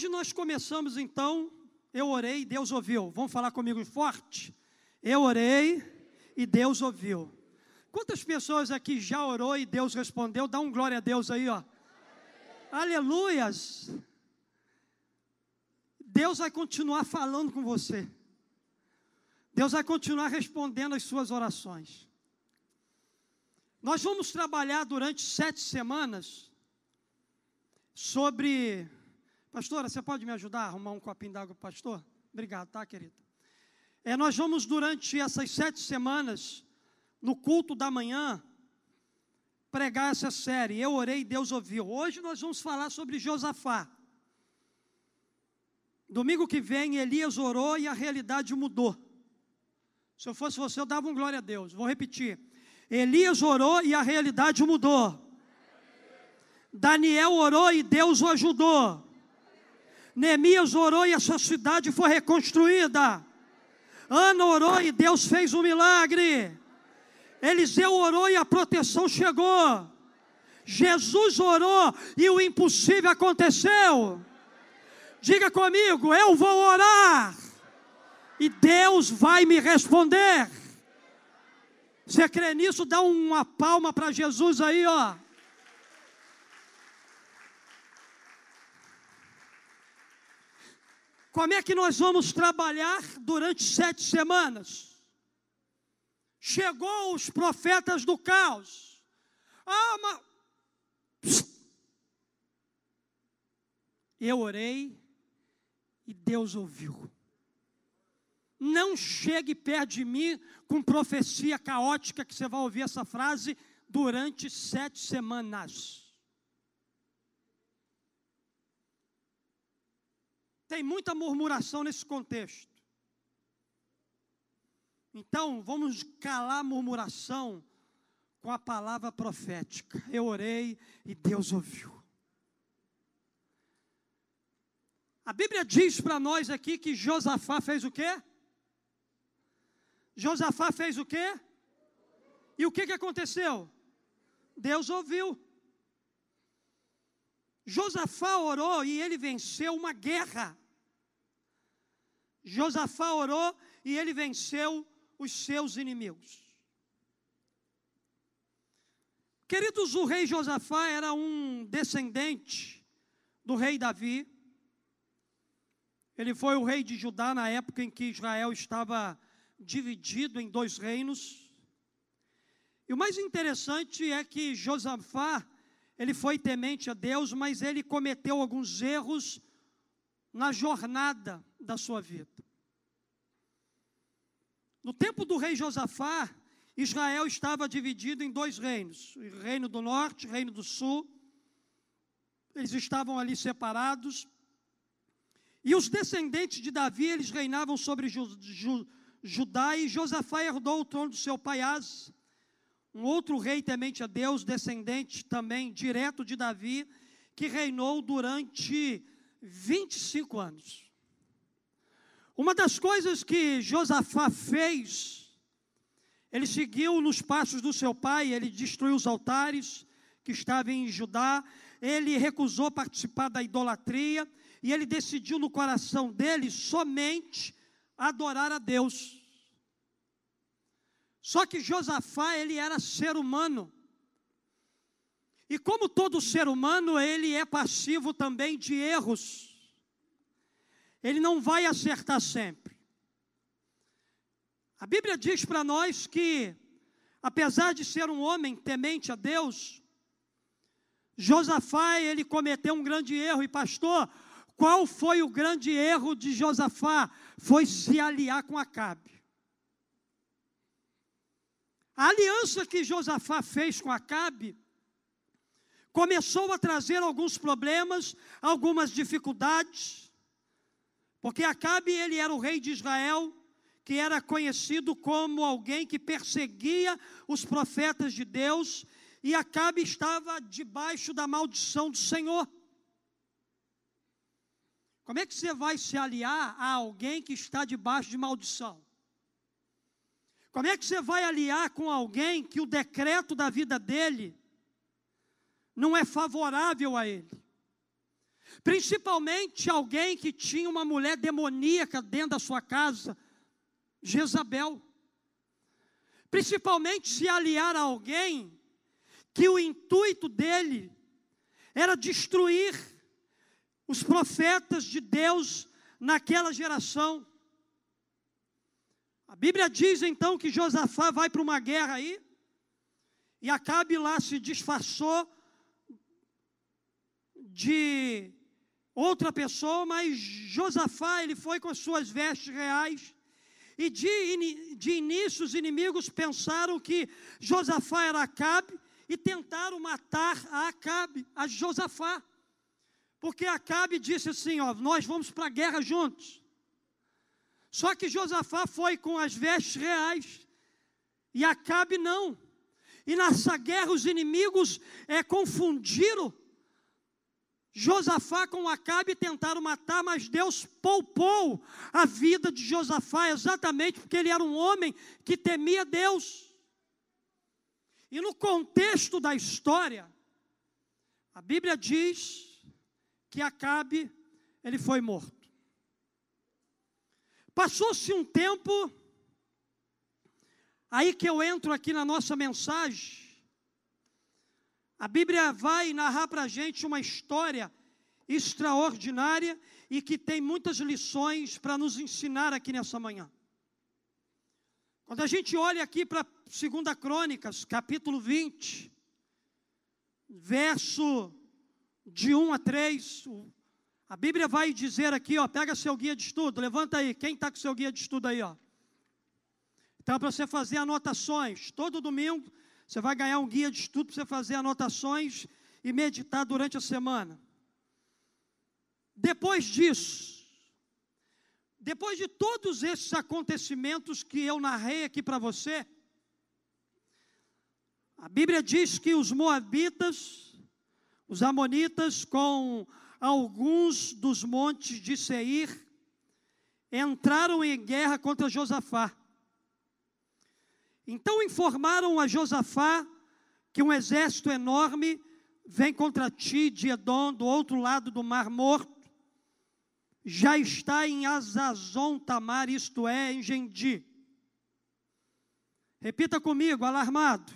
Hoje nós começamos então, eu orei, Deus ouviu. Vamos falar comigo forte? Eu orei e Deus ouviu. Quantas pessoas aqui já orou e Deus respondeu? Dá um glória a Deus aí, ó. Aleluias. Deus vai continuar falando com você. Deus vai continuar respondendo as suas orações. Nós vamos trabalhar durante sete semanas sobre. Pastora, você pode me ajudar a arrumar um copinho d'água para o pastor? Obrigado, tá, querida? É, nós vamos, durante essas sete semanas, no culto da manhã, pregar essa série. Eu orei Deus ouviu. Hoje nós vamos falar sobre Josafá. Domingo que vem, Elias orou e a realidade mudou. Se eu fosse você, eu dava um glória a Deus. Vou repetir. Elias orou e a realidade mudou. Daniel orou e Deus o ajudou. Neemias orou e a sua cidade foi reconstruída. Ana orou e Deus fez um milagre. Eliseu orou e a proteção chegou. Jesus orou e o impossível aconteceu. Diga comigo, eu vou orar e Deus vai me responder. Você crê nisso? Dá uma palma para Jesus aí, ó. Como é que nós vamos trabalhar durante sete semanas? Chegou os profetas do caos. Ah, mas... Eu orei e Deus ouviu. Não chegue perto de mim com profecia caótica, que você vai ouvir essa frase durante sete semanas. Tem muita murmuração nesse contexto. Então, vamos calar a murmuração com a palavra profética. Eu orei e Deus ouviu. A Bíblia diz para nós aqui que Josafá fez o quê? Josafá fez o quê? E o que, que aconteceu? Deus ouviu. Josafá orou e ele venceu uma guerra. Josafá orou e ele venceu os seus inimigos. Queridos, o rei Josafá era um descendente do rei Davi. Ele foi o rei de Judá na época em que Israel estava dividido em dois reinos. E o mais interessante é que Josafá, ele foi temente a Deus, mas ele cometeu alguns erros na jornada da sua vida. No tempo do rei Josafá, Israel estava dividido em dois reinos: o reino do norte, o reino do sul. Eles estavam ali separados. E os descendentes de Davi, eles reinavam sobre Judá e Josafá herdou o trono do seu pai As, um outro rei temente a Deus, descendente também direto de Davi, que reinou durante 25 anos. Uma das coisas que Josafá fez, ele seguiu nos passos do seu pai, ele destruiu os altares que estavam em Judá, ele recusou participar da idolatria, e ele decidiu no coração dele somente adorar a Deus. Só que Josafá, ele era ser humano. E como todo ser humano, ele é passivo também de erros. Ele não vai acertar sempre. A Bíblia diz para nós que, apesar de ser um homem temente a Deus, Josafá, ele cometeu um grande erro. E pastor, qual foi o grande erro de Josafá? Foi se aliar com Acabe. A aliança que Josafá fez com Acabe começou a trazer alguns problemas, algumas dificuldades, porque Acabe ele era o rei de Israel, que era conhecido como alguém que perseguia os profetas de Deus, e Acabe estava debaixo da maldição do Senhor. Como é que você vai se aliar a alguém que está debaixo de maldição? Como é que você vai aliar com alguém que o decreto da vida dele não é favorável a ele? Principalmente alguém que tinha uma mulher demoníaca dentro da sua casa, Jezabel. Principalmente se aliar a alguém que o intuito dele era destruir os profetas de Deus naquela geração. A Bíblia diz então que Josafá vai para uma guerra aí, e Acabe lá se disfarçou de outra pessoa, mas Josafá, ele foi com as suas vestes reais. E de, de início os inimigos pensaram que Josafá era Acabe e tentaram matar a Acabe, a Josafá. Porque Acabe disse assim: ó, nós vamos para a guerra juntos. Só que Josafá foi com as vestes reais e Acabe não. E nessa guerra os inimigos é, confundiram Josafá com Acabe tentaram matar, mas Deus poupou a vida de Josafá, exatamente porque ele era um homem que temia Deus. E no contexto da história, a Bíblia diz que Acabe ele foi morto. Passou-se um tempo, aí que eu entro aqui na nossa mensagem, a Bíblia vai narrar para a gente uma história extraordinária e que tem muitas lições para nos ensinar aqui nessa manhã. Quando a gente olha aqui para 2 Crônicas, capítulo 20, verso de 1 a 3, a Bíblia vai dizer aqui, ó, pega seu guia de estudo, levanta aí, quem está com seu guia de estudo aí, ó. Então, para você fazer anotações, todo domingo você vai ganhar um guia de estudo para você fazer anotações e meditar durante a semana. Depois disso, depois de todos esses acontecimentos que eu narrei aqui para você, a Bíblia diz que os moabitas, os amonitas, com alguns dos montes de Seir, entraram em guerra contra Josafá. Então informaram a Josafá que um exército enorme vem contra ti de Edom, do outro lado do Mar Morto, já está em Azazon Tamar, isto é, em Gendi. Repita comigo, alarmado,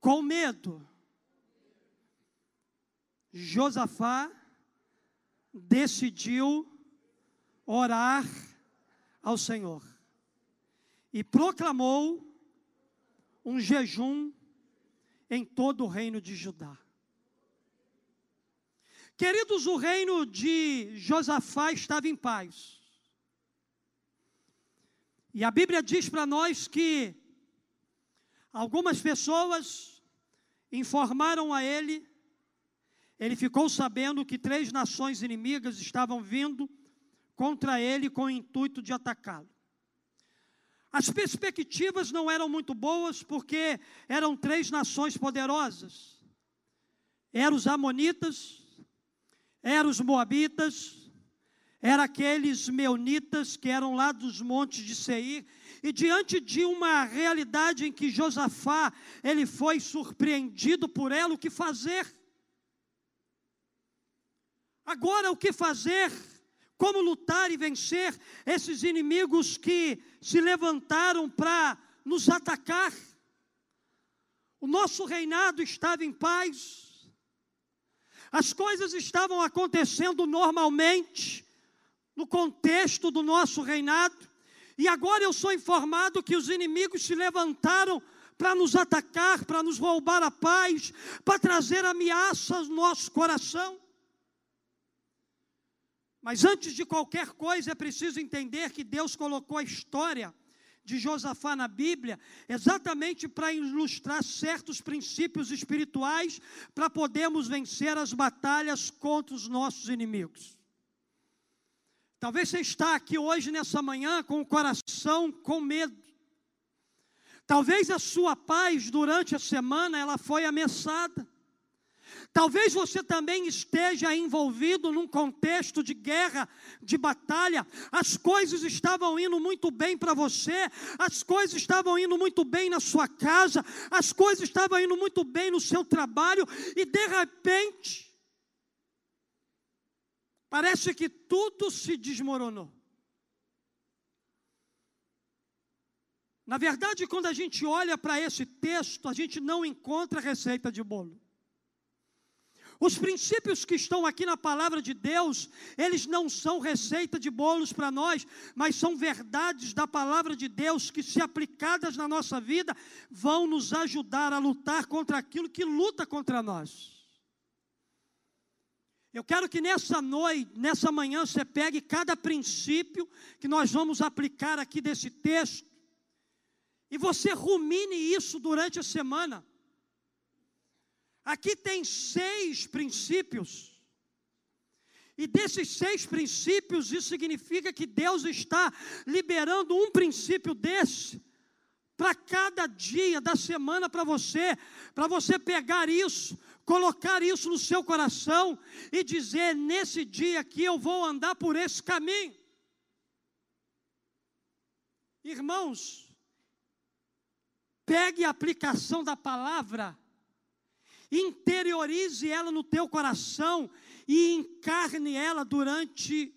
com medo. Josafá decidiu orar ao Senhor e proclamou um jejum em todo o reino de Judá. Queridos, o reino de Josafá estava em paz. E a Bíblia diz para nós que algumas pessoas informaram a ele, ele ficou sabendo que três nações inimigas estavam vindo contra ele com o intuito de atacá-lo. As perspectivas não eram muito boas, porque eram três nações poderosas: eram os Amonitas, eram os Moabitas, eram aqueles Meunitas que eram lá dos montes de Seir, e diante de uma realidade em que Josafá, ele foi surpreendido por ela, o que fazer? Agora, o que fazer? Como lutar e vencer esses inimigos que se levantaram para nos atacar. O nosso reinado estava em paz, as coisas estavam acontecendo normalmente no contexto do nosso reinado, e agora eu sou informado que os inimigos se levantaram para nos atacar, para nos roubar a paz, para trazer ameaças ao nosso coração. Mas antes de qualquer coisa é preciso entender que Deus colocou a história de Josafá na Bíblia exatamente para ilustrar certos princípios espirituais para podermos vencer as batalhas contra os nossos inimigos. Talvez você está aqui hoje nessa manhã com o coração com medo. Talvez a sua paz durante a semana ela foi ameaçada. Talvez você também esteja envolvido num contexto de guerra, de batalha. As coisas estavam indo muito bem para você, as coisas estavam indo muito bem na sua casa, as coisas estavam indo muito bem no seu trabalho, e de repente, parece que tudo se desmoronou. Na verdade, quando a gente olha para esse texto, a gente não encontra receita de bolo. Os princípios que estão aqui na palavra de Deus, eles não são receita de bolos para nós, mas são verdades da palavra de Deus que, se aplicadas na nossa vida, vão nos ajudar a lutar contra aquilo que luta contra nós. Eu quero que nessa noite, nessa manhã, você pegue cada princípio que nós vamos aplicar aqui desse texto e você rumine isso durante a semana. Aqui tem seis princípios. E desses seis princípios, isso significa que Deus está liberando um princípio desse para cada dia da semana para você, para você pegar isso, colocar isso no seu coração e dizer: nesse dia aqui eu vou andar por esse caminho. Irmãos, pegue a aplicação da palavra interiorize ela no teu coração e encarne ela durante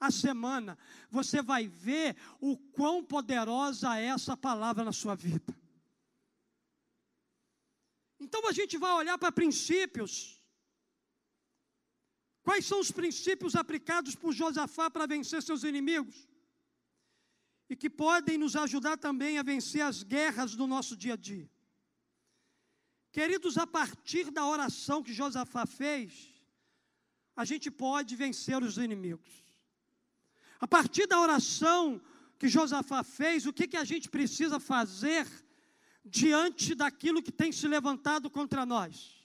a semana. Você vai ver o quão poderosa é essa palavra na sua vida. Então a gente vai olhar para princípios. Quais são os princípios aplicados por Josafá para vencer seus inimigos? E que podem nos ajudar também a vencer as guerras do nosso dia a dia. Queridos, a partir da oração que Josafá fez, a gente pode vencer os inimigos. A partir da oração que Josafá fez, o que, que a gente precisa fazer diante daquilo que tem se levantado contra nós?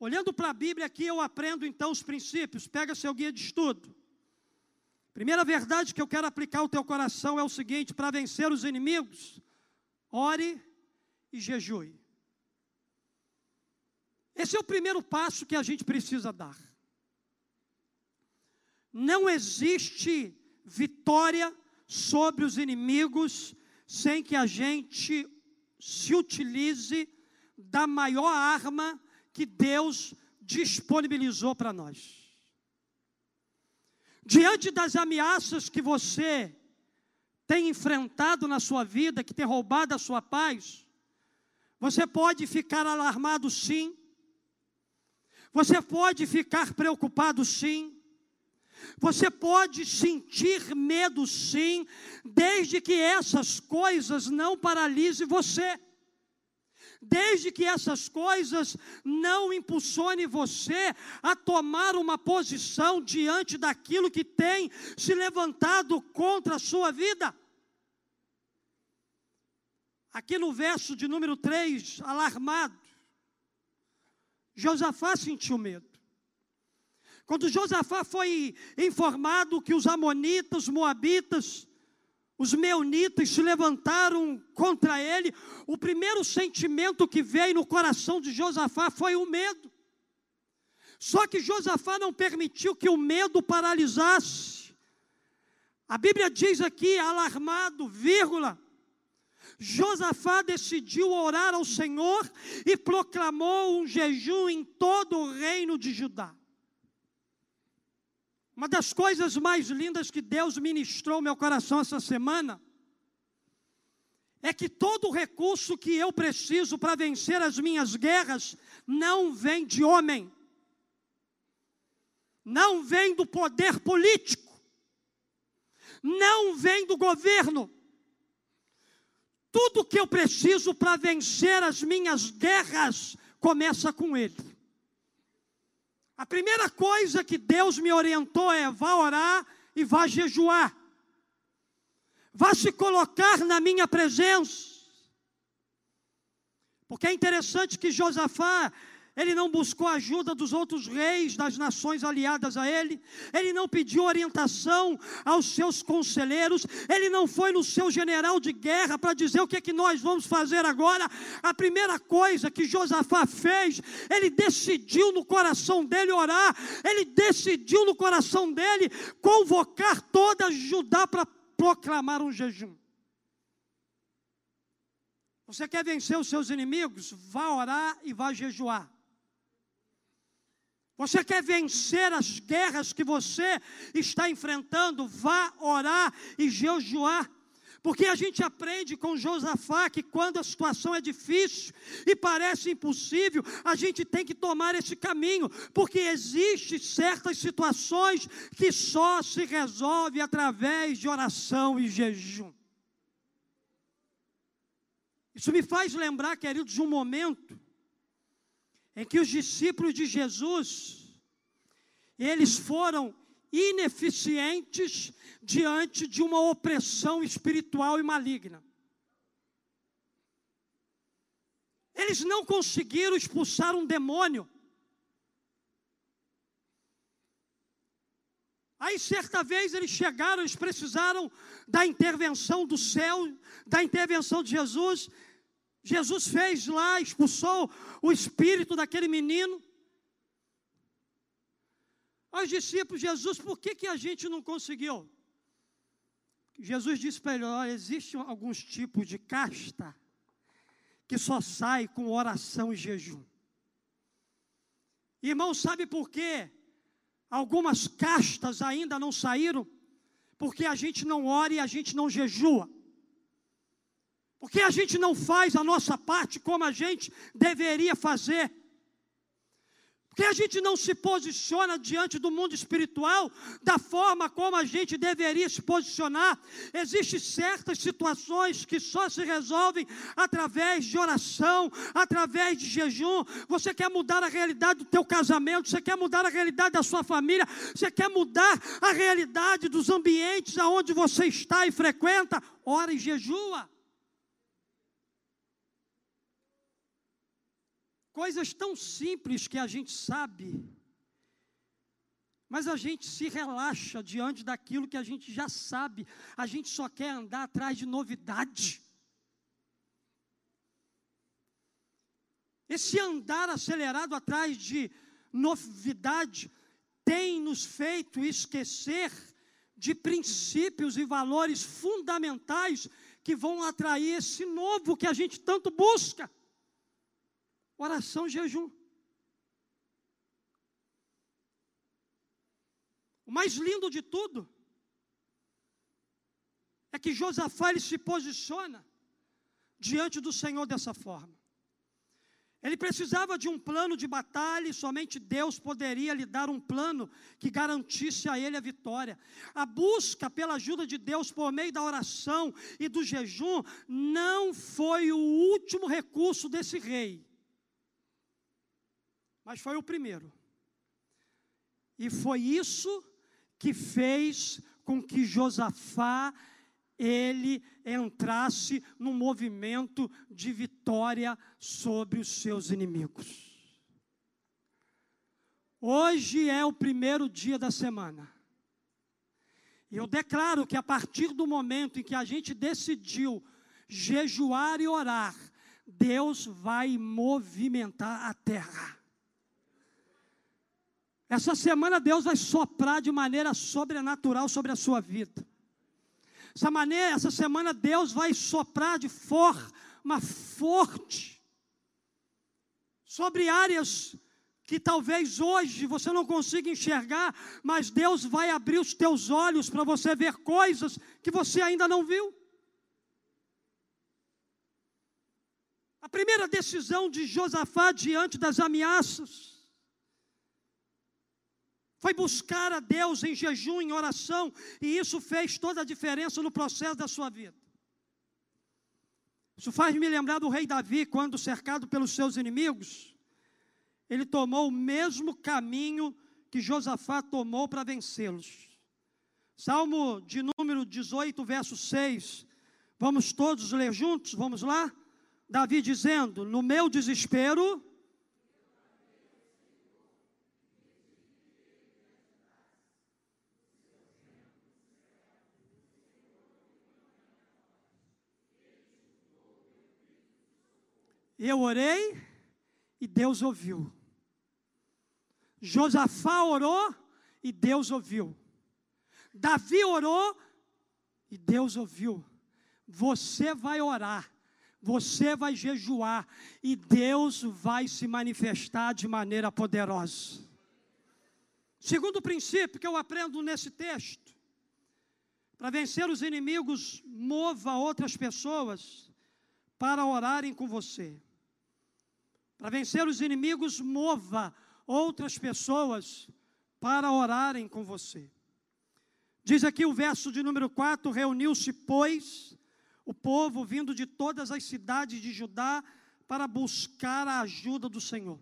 Olhando para a Bíblia aqui, eu aprendo então os princípios. Pega seu guia de estudo. Primeira verdade que eu quero aplicar ao teu coração é o seguinte: para vencer os inimigos, ore e jejue. Esse é o primeiro passo que a gente precisa dar. Não existe vitória sobre os inimigos sem que a gente se utilize da maior arma que Deus disponibilizou para nós. Diante das ameaças que você tem enfrentado na sua vida, que tem roubado a sua paz, você pode ficar alarmado, sim. Você pode ficar preocupado, sim. Você pode sentir medo, sim, desde que essas coisas não paralisem você. Desde que essas coisas não impulsionem você a tomar uma posição diante daquilo que tem se levantado contra a sua vida. Aqui no verso de número 3, alarmado, Josafá sentiu medo. Quando Josafá foi informado que os amonitas, os moabitas, os meunitas se levantaram contra ele, o primeiro sentimento que veio no coração de Josafá foi o medo. Só que Josafá não permitiu que o medo paralisasse. A Bíblia diz aqui, alarmado, vírgula, Josafá decidiu orar ao Senhor e proclamou um jejum em todo o reino de Judá. Uma das coisas mais lindas que Deus ministrou meu coração essa semana é que todo o recurso que eu preciso para vencer as minhas guerras não vem de homem, não vem do poder político, não vem do governo, tudo que eu preciso para vencer as minhas guerras começa com Ele. A primeira coisa que Deus me orientou é: vá orar e vá jejuar. Vá se colocar na minha presença. Porque é interessante que Josafá, ele não buscou a ajuda dos outros reis das nações aliadas a ele, ele não pediu orientação aos seus conselheiros, ele não foi no seu general de guerra para dizer o que é que nós vamos fazer agora. A primeira coisa que Josafá fez, ele decidiu no coração dele orar, ele decidiu no coração dele convocar toda Judá para proclamar um jejum. Você quer vencer os seus inimigos? Vá orar e vá jejuar. Você quer vencer as guerras que você está enfrentando? Vá orar e jejuar. Porque a gente aprende com Josafá que quando a situação é difícil e parece impossível, a gente tem que tomar esse caminho, porque existem certas situações que só se resolve através de oração e jejum. Isso me faz lembrar, queridos, de um momento em que os discípulos de Jesus eles foram ineficientes diante de uma opressão espiritual e maligna. Eles não conseguiram expulsar um demônio. Aí, certa vez, eles chegaram, eles precisaram da intervenção do céu, da intervenção de Jesus. Jesus fez lá, expulsou o espírito daquele menino aos discípulos, Jesus, por que, que a gente não conseguiu? Jesus disse para ele: olha, existem alguns tipos de casta que só sai com oração e jejum. Irmão, sabe por quê? Algumas castas ainda não saíram, porque a gente não ora e a gente não jejua. Porque a gente não faz a nossa parte como a gente deveria fazer que a gente não se posiciona diante do mundo espiritual da forma como a gente deveria se posicionar. Existem certas situações que só se resolvem através de oração, através de jejum. Você quer mudar a realidade do teu casamento, você quer mudar a realidade da sua família, você quer mudar a realidade dos ambientes aonde você está e frequenta, ora e jejua. Coisas tão simples que a gente sabe, mas a gente se relaxa diante daquilo que a gente já sabe, a gente só quer andar atrás de novidade. Esse andar acelerado atrás de novidade tem nos feito esquecer de princípios e valores fundamentais que vão atrair esse novo que a gente tanto busca. Oração jejum. O mais lindo de tudo é que Josafá ele se posiciona diante do Senhor dessa forma. Ele precisava de um plano de batalha e somente Deus poderia lhe dar um plano que garantisse a ele a vitória. A busca pela ajuda de Deus por meio da oração e do jejum não foi o último recurso desse rei mas foi o primeiro. E foi isso que fez com que Josafá ele entrasse no movimento de vitória sobre os seus inimigos. Hoje é o primeiro dia da semana. E eu declaro que a partir do momento em que a gente decidiu jejuar e orar, Deus vai movimentar a terra. Essa semana Deus vai soprar de maneira sobrenatural sobre a sua vida. Essa maneira, essa semana Deus vai soprar de forma forte sobre áreas que talvez hoje você não consiga enxergar, mas Deus vai abrir os teus olhos para você ver coisas que você ainda não viu. A primeira decisão de Josafá diante das ameaças foi buscar a Deus em jejum, em oração, e isso fez toda a diferença no processo da sua vida. Isso faz me lembrar do rei Davi, quando cercado pelos seus inimigos, ele tomou o mesmo caminho que Josafá tomou para vencê-los. Salmo de número 18, verso 6. Vamos todos ler juntos? Vamos lá? Davi dizendo: No meu desespero, Eu orei e Deus ouviu. Josafá orou e Deus ouviu. Davi orou e Deus ouviu. Você vai orar, você vai jejuar e Deus vai se manifestar de maneira poderosa. Segundo princípio que eu aprendo nesse texto, para vencer os inimigos, mova outras pessoas para orarem com você. Para vencer os inimigos, mova outras pessoas para orarem com você. Diz aqui o verso de número 4: Reuniu-se, pois, o povo vindo de todas as cidades de Judá para buscar a ajuda do Senhor.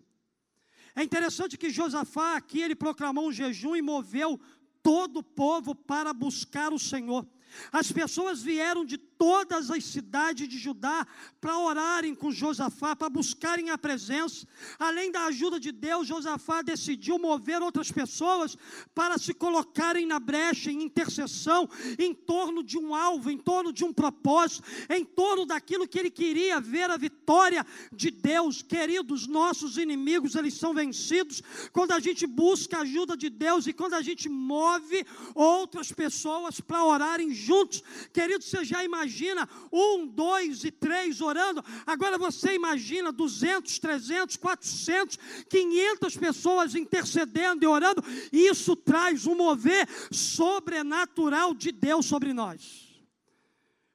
É interessante que Josafá aqui ele proclamou um jejum e moveu todo o povo para buscar o Senhor. As pessoas vieram de todas as cidades de Judá para orarem com Josafá, para buscarem a presença. Além da ajuda de Deus, Josafá decidiu mover outras pessoas para se colocarem na brecha em intercessão, em torno de um alvo, em torno de um propósito, em torno daquilo que ele queria ver a vitória de Deus. Queridos, nossos inimigos, eles são vencidos quando a gente busca a ajuda de Deus e quando a gente move outras pessoas para orarem juntos. Querido, você já imagina um, dois e três orando. Agora você imagina 200, 300, 400, 500 pessoas intercedendo e orando. Isso traz um mover sobrenatural de Deus sobre nós.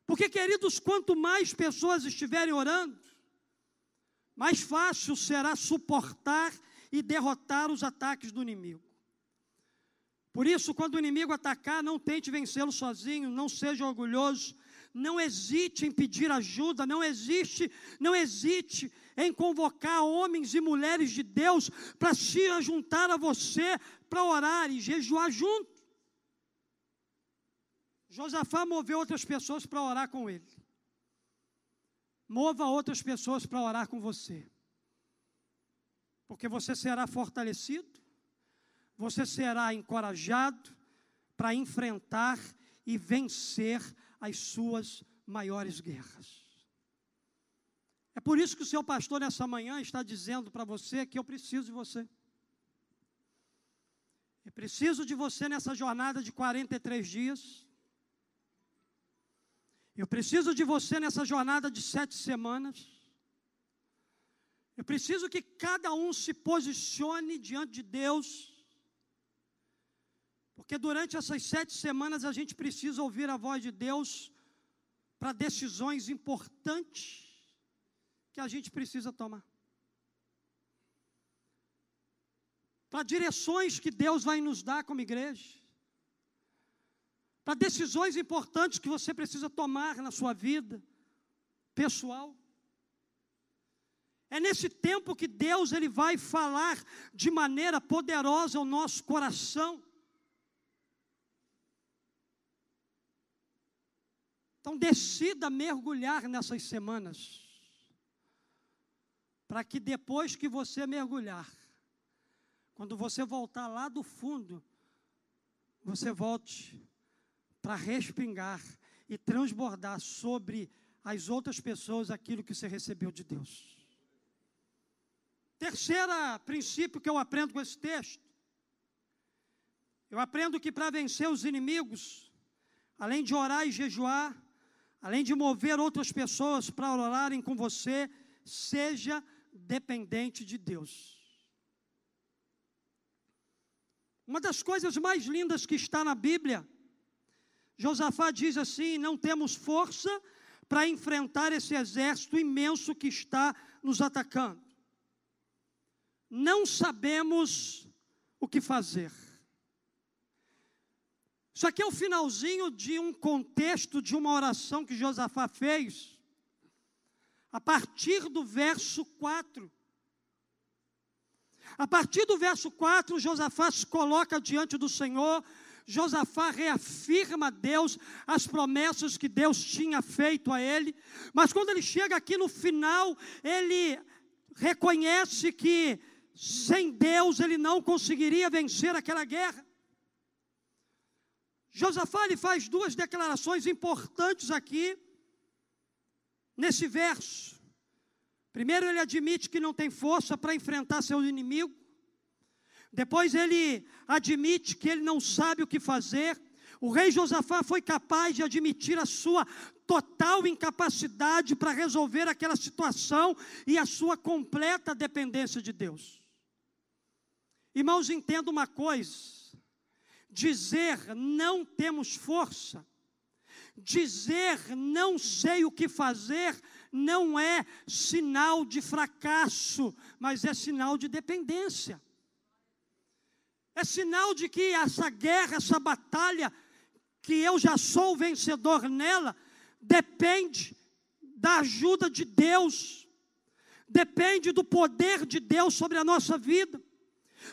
Porque, queridos, quanto mais pessoas estiverem orando, mais fácil será suportar e derrotar os ataques do inimigo. Por isso, quando o inimigo atacar, não tente vencê-lo sozinho, não seja orgulhoso, não hesite em pedir ajuda, não existe, não hesite em convocar homens e mulheres de Deus para se juntar a você para orar e jejuar junto. Josafá moveu outras pessoas para orar com ele. Mova outras pessoas para orar com você. Porque você será fortalecido você será encorajado para enfrentar e vencer as suas maiores guerras. É por isso que o seu pastor nessa manhã está dizendo para você que eu preciso de você. Eu preciso de você nessa jornada de 43 dias. Eu preciso de você nessa jornada de sete semanas. Eu preciso que cada um se posicione diante de Deus porque durante essas sete semanas a gente precisa ouvir a voz de Deus para decisões importantes que a gente precisa tomar. Para direções que Deus vai nos dar como igreja. Para decisões importantes que você precisa tomar na sua vida pessoal. É nesse tempo que Deus ele vai falar de maneira poderosa ao nosso coração. Então decida mergulhar nessas semanas. Para que depois que você mergulhar, quando você voltar lá do fundo, você volte para respingar e transbordar sobre as outras pessoas aquilo que você recebeu de Deus. Terceiro princípio que eu aprendo com esse texto. Eu aprendo que para vencer os inimigos, além de orar e jejuar, além de mover outras pessoas para orarem com você, seja dependente de Deus. Uma das coisas mais lindas que está na Bíblia, Josafá diz assim: não temos força para enfrentar esse exército imenso que está nos atacando. Não sabemos o que fazer. Isso aqui é o finalzinho de um contexto de uma oração que Josafá fez, a partir do verso 4. A partir do verso 4, Josafá se coloca diante do Senhor, Josafá reafirma a Deus as promessas que Deus tinha feito a ele, mas quando ele chega aqui no final, ele reconhece que sem Deus ele não conseguiria vencer aquela guerra. Josafá ele faz duas declarações importantes aqui, nesse verso. Primeiro, ele admite que não tem força para enfrentar seu inimigo. Depois, ele admite que ele não sabe o que fazer. O rei Josafá foi capaz de admitir a sua total incapacidade para resolver aquela situação e a sua completa dependência de Deus. Irmãos, entenda uma coisa: dizer não temos força, dizer não sei o que fazer, não é sinal de fracasso, mas é sinal de dependência. É sinal de que essa guerra, essa batalha, que eu já sou vencedor nela, depende da ajuda de Deus, depende do poder de Deus sobre a nossa vida.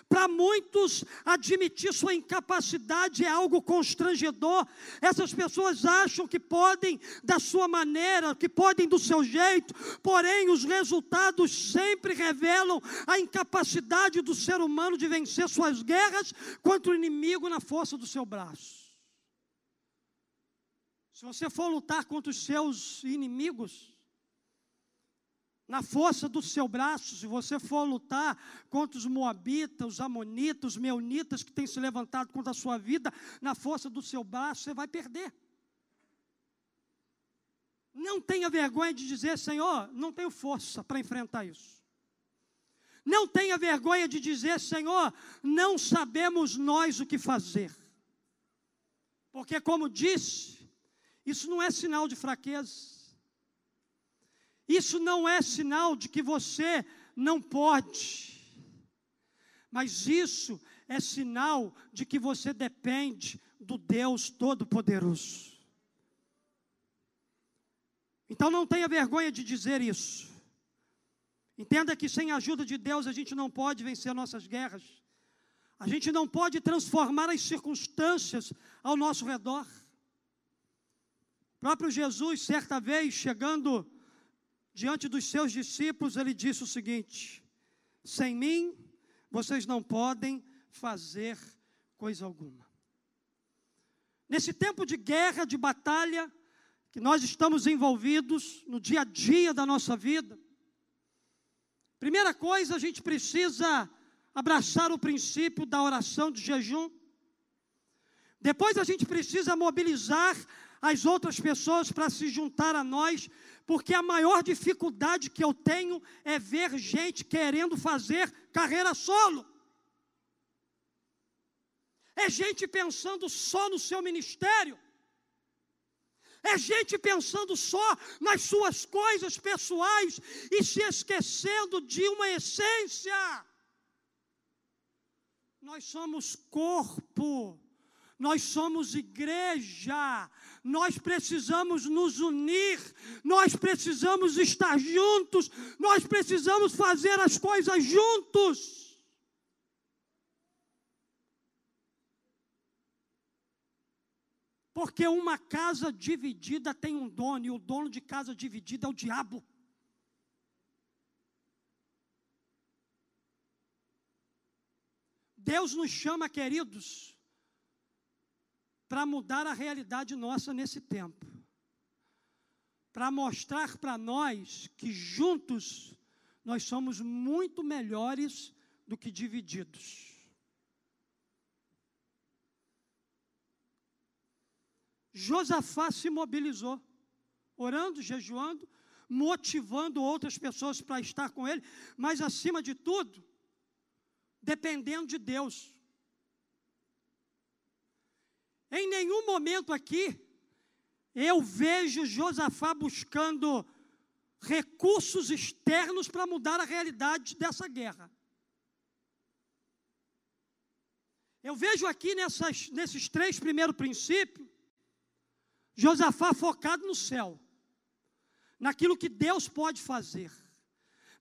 Para muitos, admitir sua incapacidade é algo constrangedor. Essas pessoas acham que podem da sua maneira, que podem do seu jeito, porém, os resultados sempre revelam a incapacidade do ser humano de vencer suas guerras contra o inimigo na força do seu braço. Se você for lutar contra os seus inimigos, na força do seu braço, se você for lutar contra os moabitas, os amonitas, os meunitas que têm se levantado contra a sua vida, na força do seu braço, você vai perder. Não tenha vergonha de dizer, Senhor, não tenho força para enfrentar isso. Não tenha vergonha de dizer, Senhor, não sabemos nós o que fazer. Porque, como disse, isso não é sinal de fraqueza. Isso não é sinal de que você não pode, mas isso é sinal de que você depende do Deus Todo-Poderoso. Então não tenha vergonha de dizer isso. Entenda que sem a ajuda de Deus a gente não pode vencer nossas guerras. A gente não pode transformar as circunstâncias ao nosso redor. O próprio Jesus, certa vez, chegando diante dos seus discípulos, ele disse o seguinte: sem mim vocês não podem fazer coisa alguma. Nesse tempo de guerra, de batalha, que nós estamos envolvidos no dia a dia da nossa vida, primeira coisa, a gente precisa abraçar o princípio da oração de jejum. Depois a gente precisa mobilizar as outras pessoas para se juntar a nós, porque a maior dificuldade que eu tenho é ver gente querendo fazer carreira solo. É gente pensando só no seu ministério. É gente pensando só nas suas coisas pessoais e se esquecendo de uma essência. Nós somos corpo nós somos igreja, nós precisamos nos unir, nós precisamos estar juntos, nós precisamos fazer as coisas juntos. Porque uma casa dividida tem um dono, e o dono de casa dividida é o diabo. Deus nos chama, queridos, para mudar a realidade nossa nesse tempo. Para mostrar para nós que juntos nós somos muito melhores do que divididos. Josafá se mobilizou, orando, jejuando, motivando outras pessoas para estar com ele, mas acima de tudo, dependendo de Deus. Em nenhum momento aqui eu vejo Josafá buscando recursos externos para mudar a realidade dessa guerra. Eu vejo aqui nessas, nesses três primeiros princípios, Josafá focado no céu, naquilo que Deus pode fazer,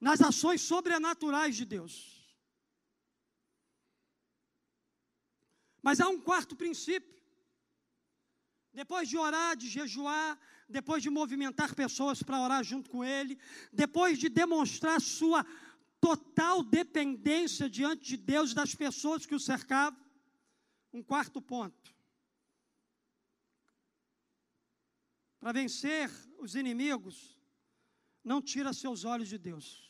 nas ações sobrenaturais de Deus. Mas há um quarto princípio, depois de orar, de jejuar, depois de movimentar pessoas para orar junto com ele, depois de demonstrar sua total dependência diante de Deus das pessoas que o cercavam. Um quarto ponto. Para vencer os inimigos, não tira seus olhos de Deus.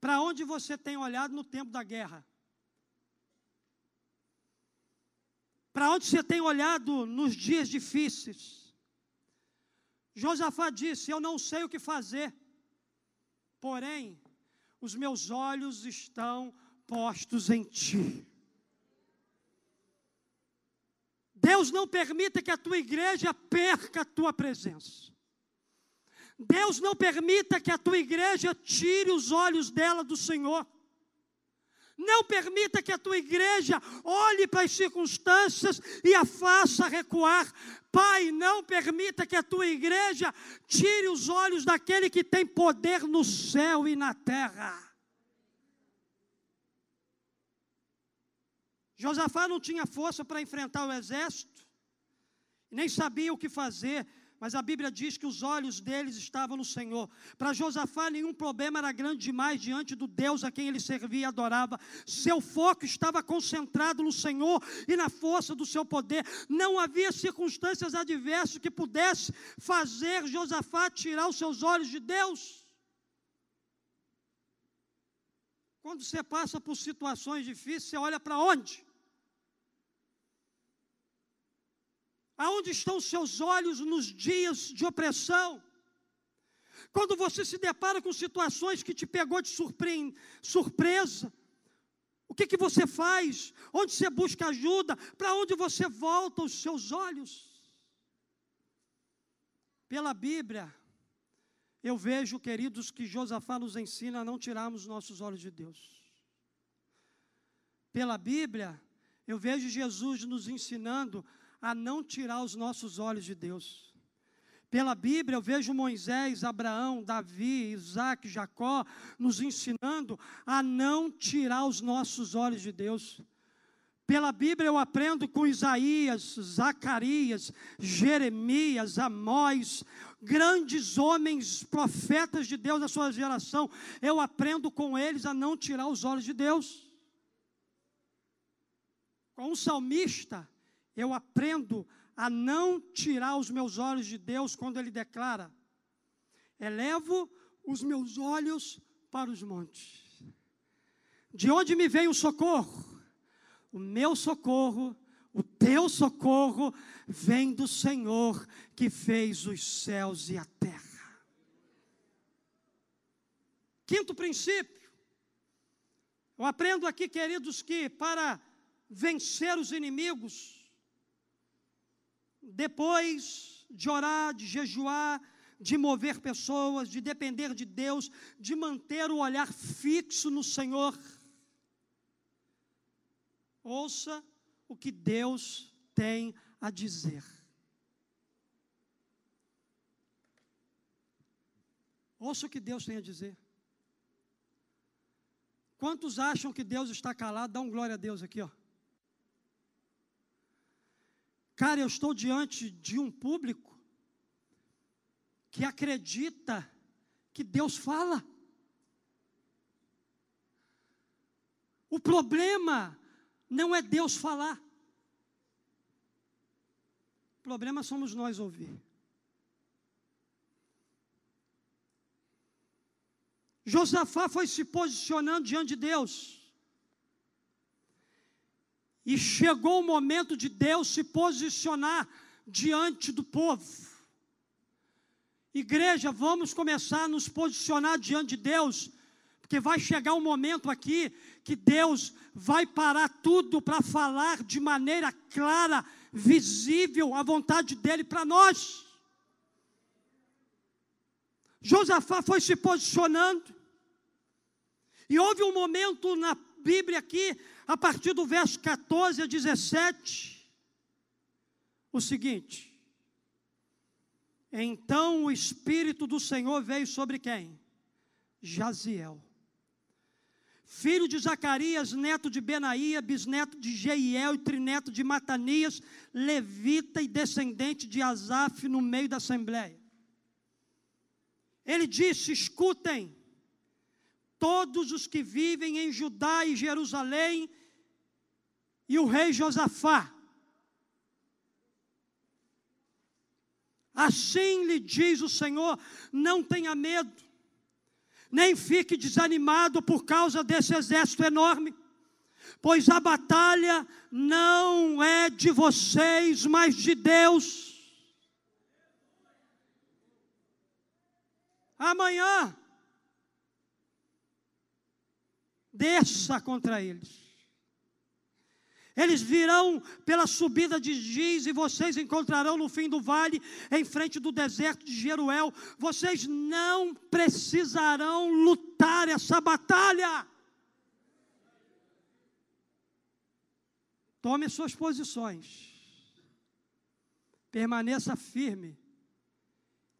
Para onde você tem olhado no tempo da guerra? Para onde você tem olhado nos dias difíceis? Josafá disse: Eu não sei o que fazer, porém, os meus olhos estão postos em ti. Deus não permita que a tua igreja perca a tua presença. Deus não permita que a tua igreja tire os olhos dela do Senhor. Não permita que a tua igreja olhe para as circunstâncias e a faça recuar. Pai, não permita que a tua igreja tire os olhos daquele que tem poder no céu e na terra. Josafá não tinha força para enfrentar o exército, nem sabia o que fazer, mas a Bíblia diz que os olhos deles estavam no Senhor. Para Josafá, nenhum problema era grande demais diante do Deus a quem ele servia e adorava. Seu foco estava concentrado no Senhor e na força do seu poder. Não havia circunstâncias adversas que pudesse fazer Josafá tirar os seus olhos de Deus. Quando você passa por situações difíceis, você olha para onde? Aonde estão os seus olhos nos dias de opressão? Quando você se depara com situações que te pegou de surpresa, o que, que você faz? Onde você busca ajuda? Para onde você volta os seus olhos? Pela Bíblia, eu vejo, queridos, que Josafá nos ensina a não tirarmos nossos olhos de Deus. Pela Bíblia, eu vejo Jesus nos ensinando a não tirar os nossos olhos de Deus. Pela Bíblia, eu vejo Moisés, Abraão, Davi, Isaac, Jacó nos ensinando a não tirar os nossos olhos de Deus. Pela Bíblia eu aprendo com Isaías, Zacarias, Jeremias, Amós, grandes homens, profetas de Deus da sua geração. Eu aprendo com eles a não tirar os olhos de Deus. Com um salmista, eu aprendo a não tirar os meus olhos de Deus quando Ele declara: elevo os meus olhos para os montes. De onde me vem o socorro? O meu socorro, o teu socorro, vem do Senhor que fez os céus e a terra. Quinto princípio. Eu aprendo aqui, queridos, que para vencer os inimigos, depois de orar, de jejuar, de mover pessoas, de depender de Deus, de manter o olhar fixo no Senhor. Ouça o que Deus tem a dizer. Ouça o que Deus tem a dizer. Quantos acham que Deus está calado? Dá um glória a Deus aqui, ó. Cara, eu estou diante de um público que acredita que Deus fala. O problema não é Deus falar. O problema somos nós ouvir. Josafá foi se posicionando diante de Deus. E chegou o momento de Deus se posicionar diante do povo. Igreja, vamos começar a nos posicionar diante de Deus, porque vai chegar um momento aqui que Deus vai parar tudo para falar de maneira clara, visível, a vontade dEle para nós. Josafá foi se posicionando, e houve um momento na Bíblia aqui a partir do verso 14 a 17, o seguinte: Então o Espírito do Senhor veio sobre quem? Jaziel, filho de Zacarias, neto de Benaía, bisneto de Jeiel e trineto de Matanias, levita e descendente de Asaf no meio da assembleia. Ele disse: Escutem, todos os que vivem em Judá e Jerusalém e o rei Josafá. Assim lhe diz o Senhor: não tenha medo, nem fique desanimado por causa desse exército enorme, pois a batalha não é de vocês, mas de Deus. Amanhã, desça contra eles. Eles virão pela subida de Giz e vocês encontrarão no fim do vale, em frente do deserto de Jeruel. Vocês não precisarão lutar essa batalha. Tome suas posições. Permaneça firme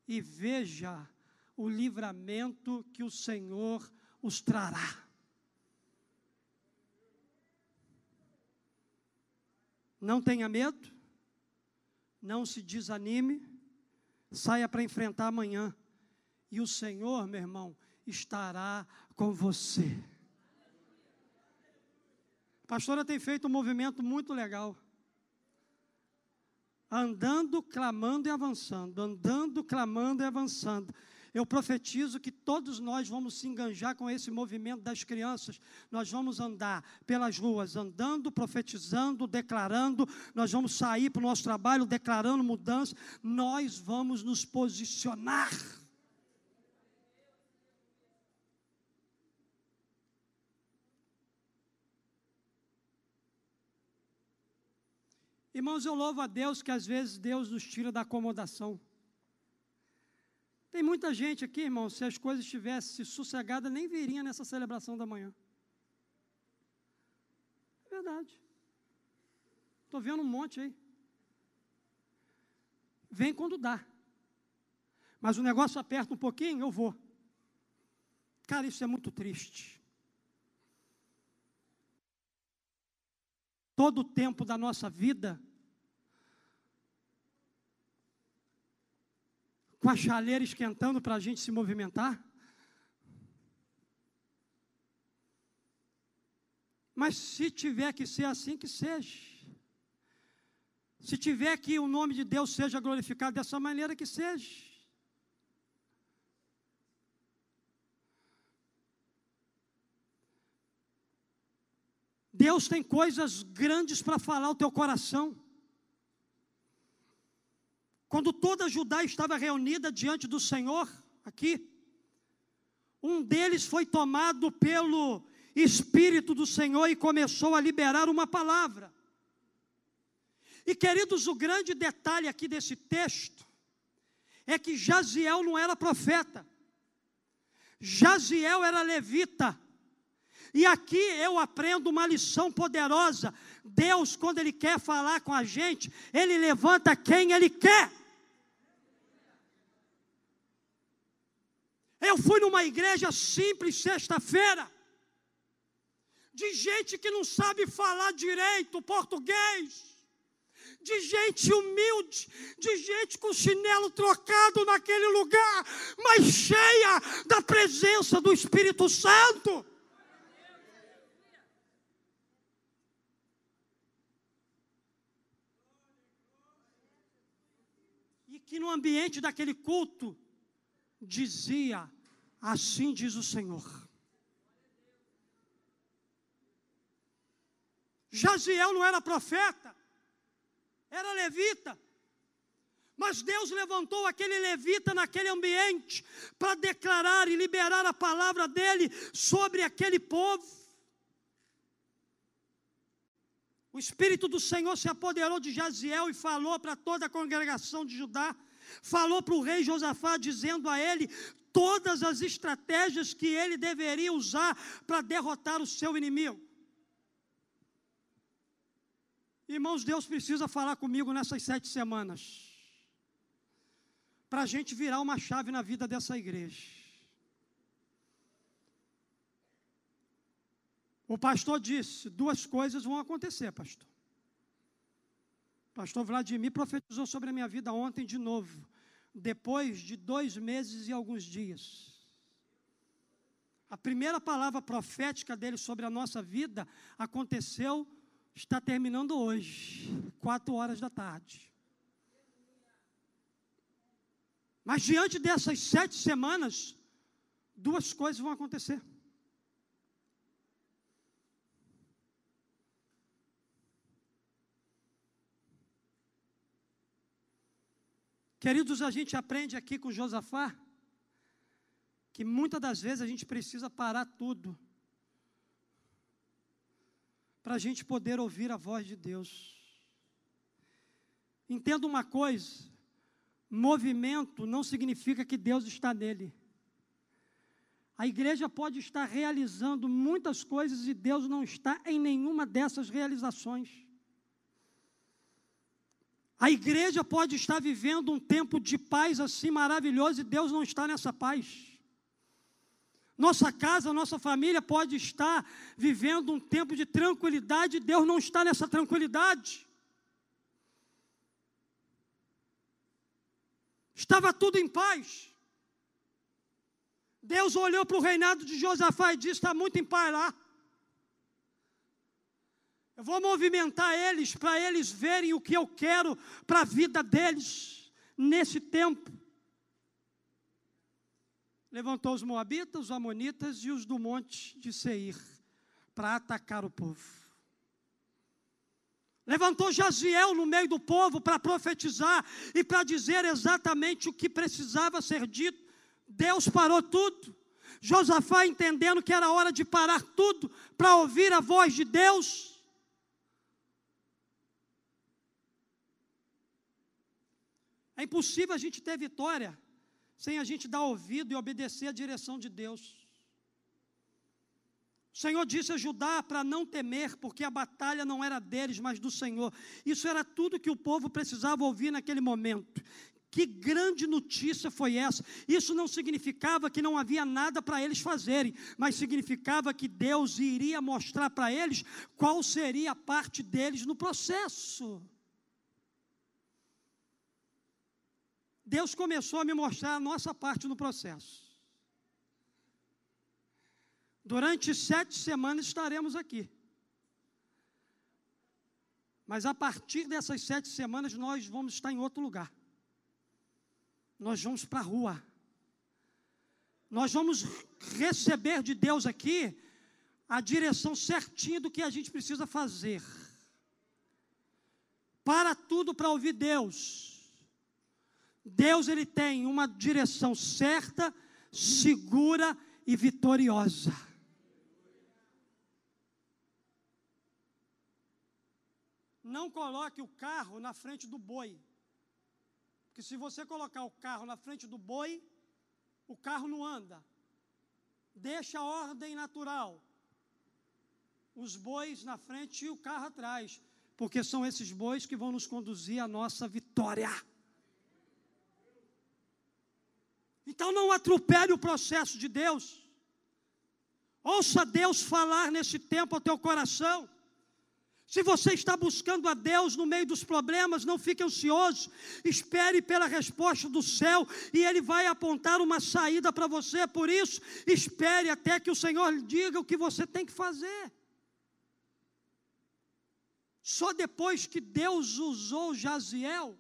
e veja o livramento que o Senhor os trará. Não tenha medo, não se desanime, saia para enfrentar amanhã. E o Senhor, meu irmão, estará com você. A pastora tem feito um movimento muito legal. Andando, clamando e avançando, andando, clamando e avançando. Eu profetizo que todos nós vamos se enganjar com esse movimento das crianças. Nós vamos andar pelas ruas, andando, profetizando, declarando. Nós vamos sair para o nosso trabalho declarando mudança. Nós vamos nos posicionar. Irmãos, eu louvo a Deus que às vezes Deus nos tira da acomodação. Tem muita gente aqui, irmão, se as coisas estivessem sossegadas, nem viria nessa celebração da manhã. É verdade. Estou vendo um monte aí. Vem quando dá. Mas o negócio aperta um pouquinho, eu vou. Cara, isso é muito triste. Todo o tempo da nossa vida com a chaleira esquentando para a gente se movimentar. Mas se tiver que ser assim, que seja. Se tiver que o nome de Deus seja glorificado dessa maneira, que seja. Deus tem coisas grandes para falar ao teu coração. Quando toda Judá estava reunida diante do Senhor, aqui, um deles foi tomado pelo Espírito do Senhor e começou a liberar uma palavra. E queridos, o grande detalhe aqui desse texto é que Jaziel não era profeta, Jaziel era levita. E aqui eu aprendo uma lição poderosa. Deus, quando Ele quer falar com a gente, Ele levanta quem Ele quer. Eu fui numa igreja simples sexta-feira, de gente que não sabe falar direito português, de gente humilde, de gente com chinelo trocado naquele lugar, mas cheia da presença do Espírito Santo. E que no ambiente daquele culto, dizia: Assim diz o Senhor. Jaziel não era profeta, era levita. Mas Deus levantou aquele levita naquele ambiente para declarar e liberar a palavra dele sobre aquele povo. O Espírito do Senhor se apoderou de Jaziel e falou para toda a congregação de Judá falou para o rei Josafá, dizendo a ele todas as estratégias que ele deveria usar para derrotar o seu inimigo. Irmãos, Deus precisa falar comigo nessas sete semanas, para a gente virar uma chave na vida dessa igreja. O pastor disse: duas coisas vão acontecer, pastor. Pastor Vladimir profetizou sobre a minha vida ontem de novo, depois de dois meses e alguns dias. A primeira palavra profética dele sobre a nossa vida aconteceu, está terminando hoje, quatro horas da tarde. Mas diante dessas sete semanas, duas coisas vão acontecer. Queridos, a gente aprende aqui com Josafá que muitas das vezes a gente precisa parar tudo para a gente poder ouvir a voz de Deus. Entenda uma coisa: movimento não significa que Deus está nele. A igreja pode estar realizando muitas coisas e Deus não está em nenhuma dessas realizações. A igreja pode estar vivendo um tempo de paz assim maravilhoso e Deus não está nessa paz. Nossa casa, nossa família pode estar vivendo um tempo de tranquilidade e Deus não está nessa tranquilidade. Estava tudo em paz. Deus olhou para o reinado de Josafá e disse: está muito em paz lá. Eu vou movimentar eles para eles verem o que eu quero para a vida deles nesse tempo. Levantou os Moabitas, os Amonitas e os do monte de Seir para atacar o povo. Levantou Jaziel no meio do povo para profetizar e para dizer exatamente o que precisava ser dito. Deus parou tudo. Josafá entendendo que era hora de parar tudo para ouvir a voz de Deus. É impossível a gente ter vitória sem a gente dar ouvido e obedecer a direção de Deus. O Senhor disse a Judá para não temer, porque a batalha não era deles, mas do Senhor. Isso era tudo que o povo precisava ouvir naquele momento. Que grande notícia foi essa? Isso não significava que não havia nada para eles fazerem, mas significava que Deus iria mostrar para eles qual seria a parte deles no processo. Deus começou a me mostrar a nossa parte no processo. Durante sete semanas estaremos aqui. Mas a partir dessas sete semanas nós vamos estar em outro lugar. Nós vamos para a rua. Nós vamos receber de Deus aqui a direção certinha do que a gente precisa fazer. Para tudo para ouvir Deus. Deus ele tem uma direção certa, segura e vitoriosa. Não coloque o carro na frente do boi. Porque se você colocar o carro na frente do boi, o carro não anda. Deixa a ordem natural. Os bois na frente e o carro atrás. Porque são esses bois que vão nos conduzir à nossa vitória. Então não atropele o processo de Deus. Ouça Deus falar nesse tempo ao teu coração. Se você está buscando a Deus no meio dos problemas, não fique ansioso. Espere pela resposta do céu e Ele vai apontar uma saída para você. Por isso, espere até que o Senhor lhe diga o que você tem que fazer. Só depois que Deus usou Jaziel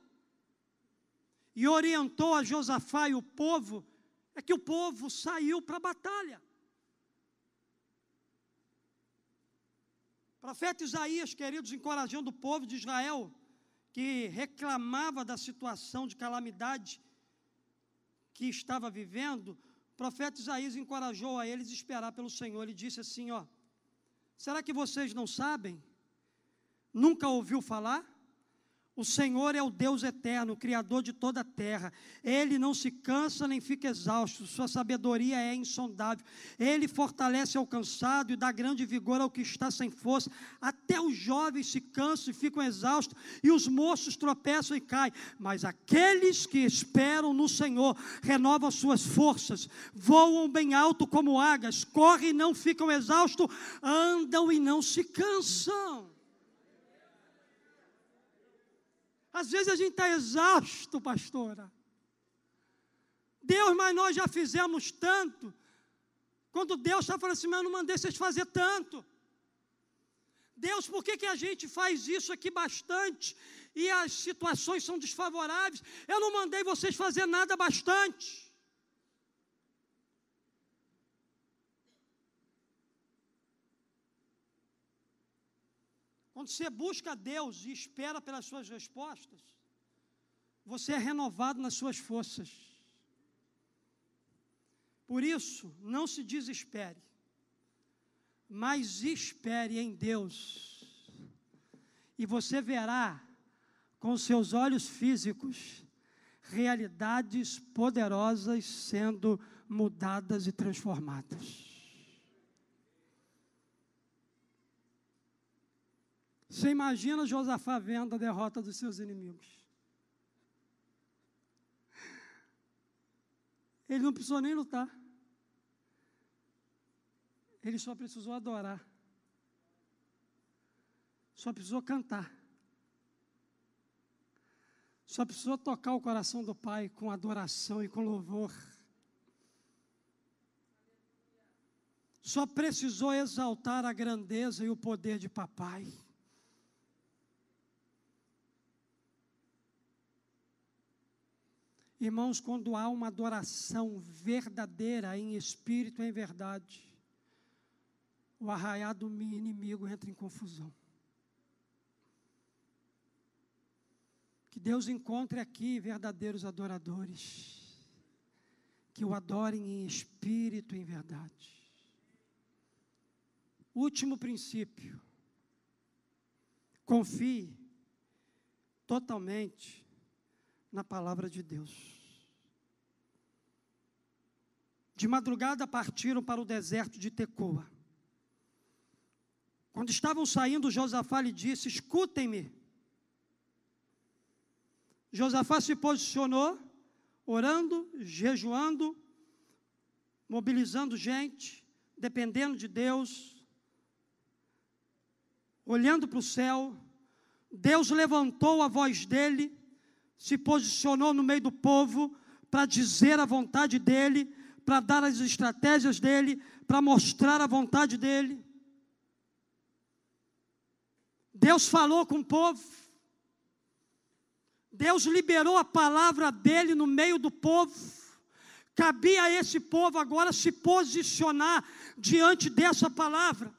e orientou a Josafá e o povo, é que o povo saiu para a batalha. Profeta Isaías, queridos, encorajando o povo de Israel, que reclamava da situação de calamidade que estava vivendo, o profeta Isaías encorajou a eles a esperar pelo Senhor. Ele disse assim: ó, será que vocês não sabem? Nunca ouviu falar? O Senhor é o Deus eterno, o Criador de toda a terra. Ele não se cansa nem fica exausto, sua sabedoria é insondável. Ele fortalece ao cansado e dá grande vigor ao que está sem força. Até os jovens se cansam e ficam exaustos, e os moços tropeçam e caem. Mas aqueles que esperam no Senhor renovam suas forças, voam bem alto como águias, correm e não ficam exaustos, andam e não se cansam. Às vezes a gente está exausto, pastora. Deus, mas nós já fizemos tanto. Quando Deus está falando assim, mas eu não mandei vocês fazer tanto. Deus, por que, que a gente faz isso aqui bastante e as situações são desfavoráveis? Eu não mandei vocês fazer nada bastante. Quando você busca Deus e espera pelas suas respostas, você é renovado nas suas forças. Por isso, não se desespere, mas espere em Deus. e você verá com seus olhos físicos realidades poderosas sendo mudadas e transformadas. Você imagina Josafá vendo a derrota dos seus inimigos. Ele não precisou nem lutar. Ele só precisou adorar. Só precisou cantar. Só precisou tocar o coração do Pai com adoração e com louvor. Só precisou exaltar a grandeza e o poder de papai. Irmãos, quando há uma adoração verdadeira em espírito e em verdade, o arraiado inimigo entra em confusão. Que Deus encontre aqui verdadeiros adoradores, que o adorem em espírito e em verdade. Último princípio, confie totalmente na palavra de Deus. De madrugada partiram para o deserto de Tecoa. Quando estavam saindo, Josafá lhe disse: Escutem-me. Josafá se posicionou, orando, jejuando, mobilizando gente, dependendo de Deus, olhando para o céu. Deus levantou a voz dele, se posicionou no meio do povo para dizer a vontade dele, para dar as estratégias dele, para mostrar a vontade dele. Deus falou com o povo. Deus liberou a palavra dele no meio do povo. Cabia a esse povo agora se posicionar diante dessa palavra.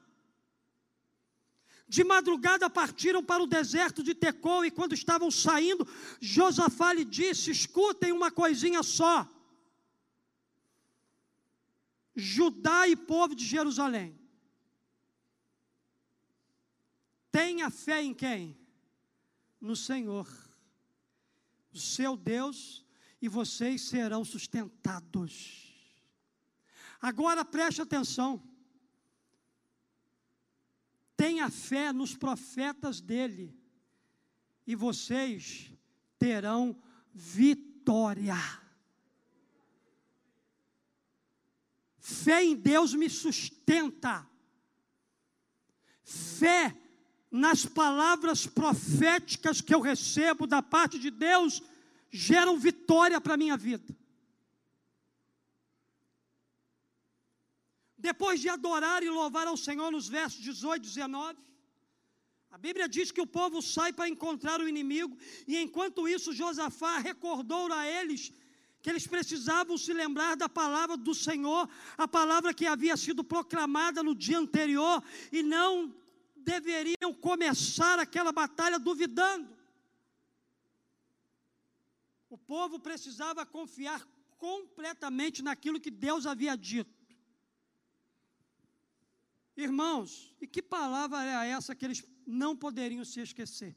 De madrugada partiram para o deserto de Tecol e quando estavam saindo, Josafá lhe disse: Escutem uma coisinha só. Judá e povo de Jerusalém. Tenha fé em quem? No Senhor, o seu Deus, e vocês serão sustentados. Agora preste atenção. Tenha fé nos profetas dele, e vocês terão vitória. Fé em Deus me sustenta. Fé nas palavras proféticas que eu recebo da parte de Deus geram vitória para a minha vida. Depois de adorar e louvar ao Senhor nos versos 18 e 19, a Bíblia diz que o povo sai para encontrar o inimigo, e enquanto isso Josafá recordou a eles que eles precisavam se lembrar da palavra do Senhor, a palavra que havia sido proclamada no dia anterior, e não deveriam começar aquela batalha duvidando. O povo precisava confiar completamente naquilo que Deus havia dito. Irmãos, e que palavra é essa que eles não poderiam se esquecer?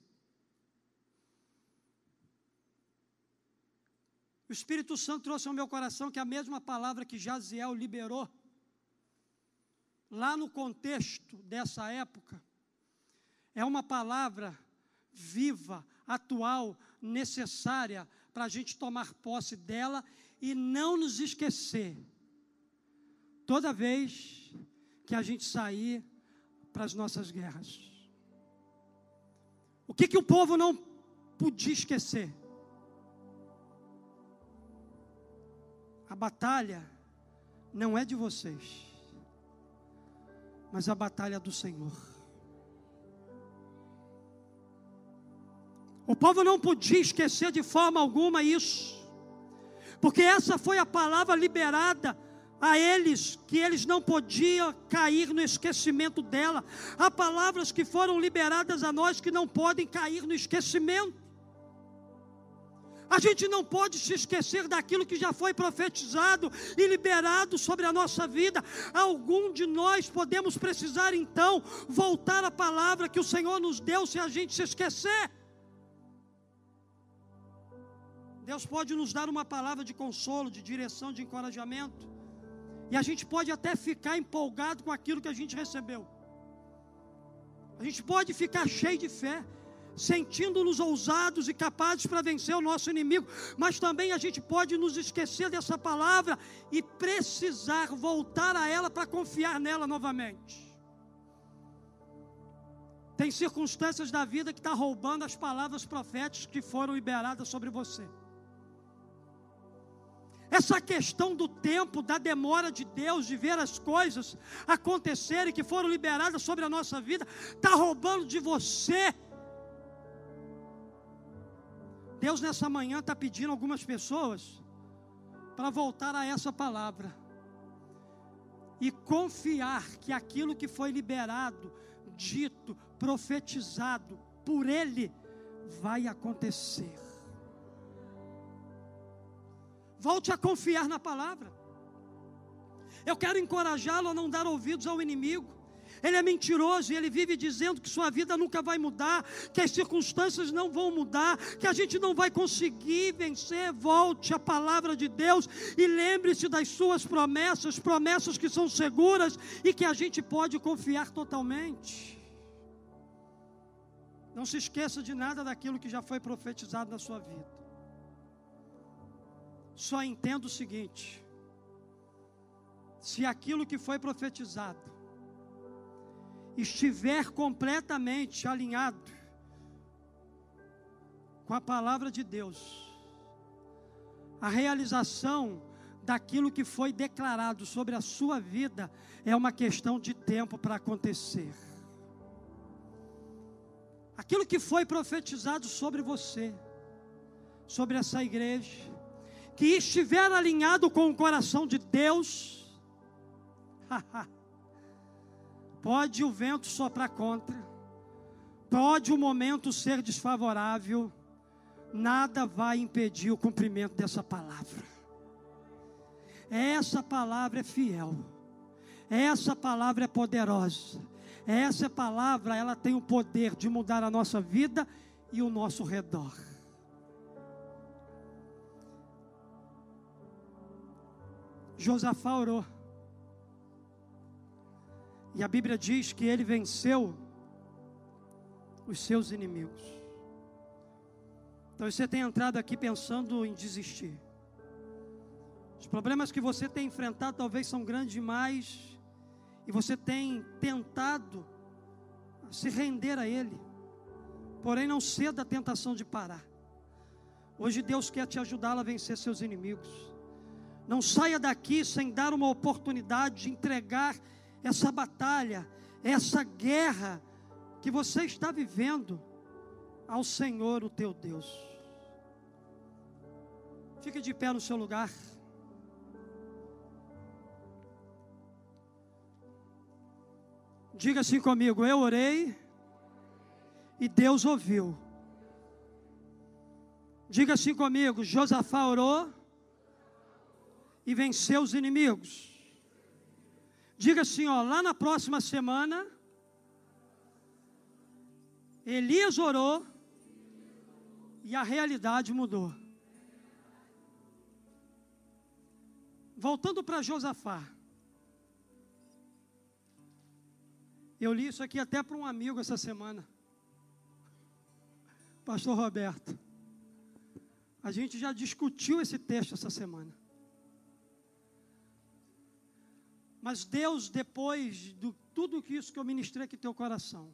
O Espírito Santo trouxe ao meu coração que a mesma palavra que Jaziel liberou, lá no contexto dessa época, é uma palavra viva, atual, necessária para a gente tomar posse dela e não nos esquecer. Toda vez que a gente sair para as nossas guerras. O que, que o povo não podia esquecer? A batalha não é de vocês, mas a batalha do Senhor. O povo não podia esquecer de forma alguma isso, porque essa foi a palavra liberada a eles, que eles não podiam cair no esquecimento dela. Há palavras que foram liberadas a nós que não podem cair no esquecimento. A gente não pode se esquecer daquilo que já foi profetizado e liberado sobre a nossa vida. Algum de nós podemos precisar então voltar à palavra que o Senhor nos deu se a gente se esquecer. Deus pode nos dar uma palavra de consolo, de direção, de encorajamento. E a gente pode até ficar empolgado com aquilo que a gente recebeu. A gente pode ficar cheio de fé sentindo-nos ousados e capazes para vencer o nosso inimigo, mas também a gente pode nos esquecer dessa palavra e precisar voltar a ela para confiar nela novamente. Tem circunstâncias da vida que está roubando as palavras proféticas que foram liberadas sobre você. Essa questão do tempo, da demora de Deus de ver as coisas acontecerem que foram liberadas sobre a nossa vida, está roubando de você Deus nessa manhã está pedindo algumas pessoas para voltar a essa palavra e confiar que aquilo que foi liberado, dito, profetizado por Ele vai acontecer. Volte a confiar na palavra. Eu quero encorajá-lo a não dar ouvidos ao inimigo ele é mentiroso e ele vive dizendo que sua vida nunca vai mudar, que as circunstâncias não vão mudar, que a gente não vai conseguir vencer. Volte à palavra de Deus e lembre-se das suas promessas, promessas que são seguras e que a gente pode confiar totalmente. Não se esqueça de nada daquilo que já foi profetizado na sua vida. Só entenda o seguinte: se aquilo que foi profetizado estiver completamente alinhado com a palavra de Deus, a realização daquilo que foi declarado sobre a sua vida é uma questão de tempo para acontecer. Aquilo que foi profetizado sobre você, sobre essa igreja, que estiver alinhado com o coração de Deus, Pode o vento soprar contra, pode o momento ser desfavorável, nada vai impedir o cumprimento dessa palavra. Essa palavra é fiel, essa palavra é poderosa, essa palavra ela tem o poder de mudar a nossa vida e o nosso redor. Josafá orou. E a Bíblia diz que ele venceu os seus inimigos. Então você tem entrado aqui pensando em desistir. Os problemas que você tem enfrentado talvez são grandes demais. E você tem tentado se render a Ele. Porém, não ceda à tentação de parar. Hoje Deus quer te ajudar a vencer seus inimigos. Não saia daqui sem dar uma oportunidade de entregar essa batalha, essa guerra que você está vivendo ao Senhor, o teu Deus. Fique de pé no seu lugar. Diga assim comigo: Eu orei e Deus ouviu. Diga assim comigo: Josafá orou e venceu os inimigos. Diga assim, ó, lá na próxima semana, Elias orou e a realidade mudou. Voltando para Josafá. Eu li isso aqui até para um amigo essa semana. Pastor Roberto. A gente já discutiu esse texto essa semana. Mas Deus, depois de tudo isso que eu ministrei aqui teu coração,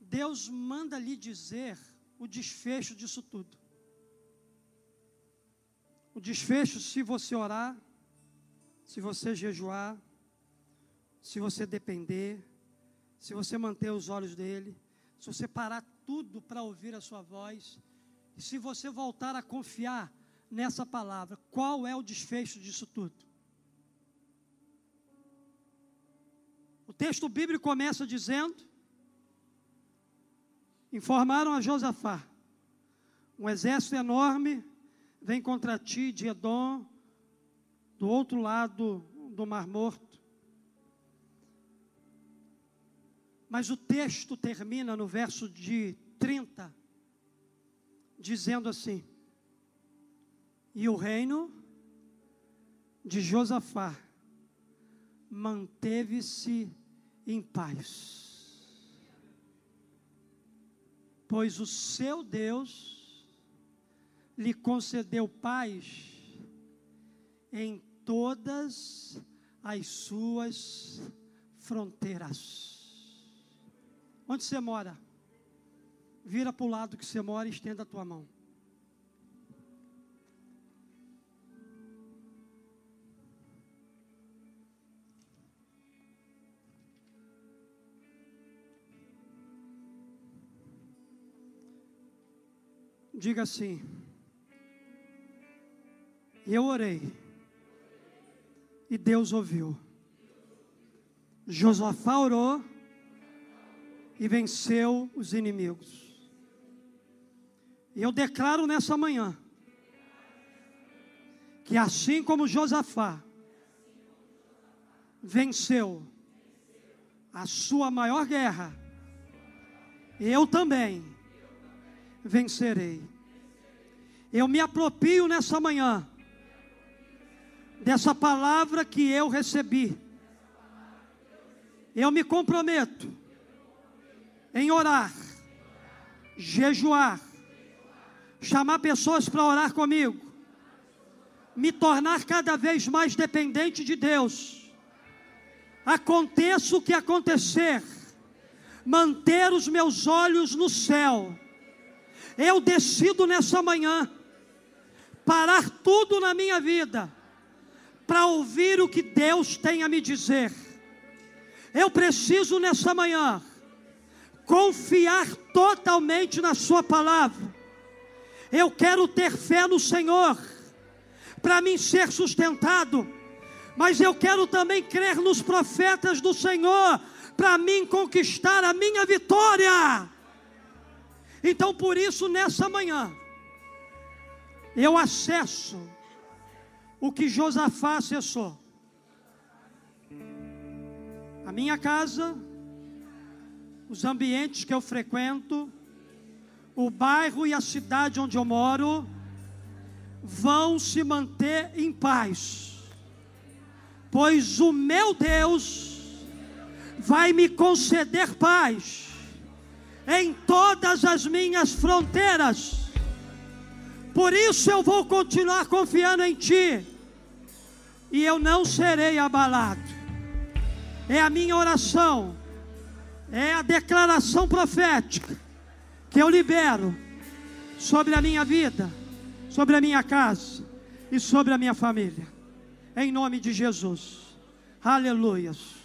Deus manda lhe dizer o desfecho disso tudo. O desfecho, se você orar, se você jejuar, se você depender, se você manter os olhos dele, se você parar tudo para ouvir a sua voz, e se você voltar a confiar nessa palavra, qual é o desfecho disso tudo? Texto bíblico começa dizendo: Informaram a Josafá: Um exército enorme vem contra ti de Edom, do outro lado do Mar Morto. Mas o texto termina no verso de 30, dizendo assim: E o reino de Josafá manteve-se em paz, pois o seu Deus lhe concedeu paz em todas as suas fronteiras. Onde você mora? Vira para o lado que você mora e estenda a tua mão. Diga assim: Eu orei e Deus ouviu. Josafá orou e venceu os inimigos. E eu declaro nessa manhã que assim como Josafá venceu a sua maior guerra, eu também vencerei. Eu me apropio nessa manhã dessa palavra que eu recebi. Eu me comprometo em orar, jejuar, chamar pessoas para orar comigo, me tornar cada vez mais dependente de Deus. Aconteça o que acontecer, manter os meus olhos no céu. Eu decido nessa manhã parar tudo na minha vida para ouvir o que Deus tem a me dizer. Eu preciso nessa manhã confiar totalmente na Sua palavra. Eu quero ter fé no Senhor para mim ser sustentado, mas eu quero também crer nos profetas do Senhor para mim conquistar a minha vitória. Então, por isso, nessa manhã, eu acesso o que Josafá acessou. A minha casa, os ambientes que eu frequento, o bairro e a cidade onde eu moro, vão se manter em paz, pois o meu Deus vai me conceder paz em todas as minhas fronteiras. Por isso eu vou continuar confiando em Ti, e eu não serei abalado. É a minha oração é a declaração profética que eu libero sobre a minha vida, sobre a minha casa e sobre a minha família. Em nome de Jesus. Aleluias.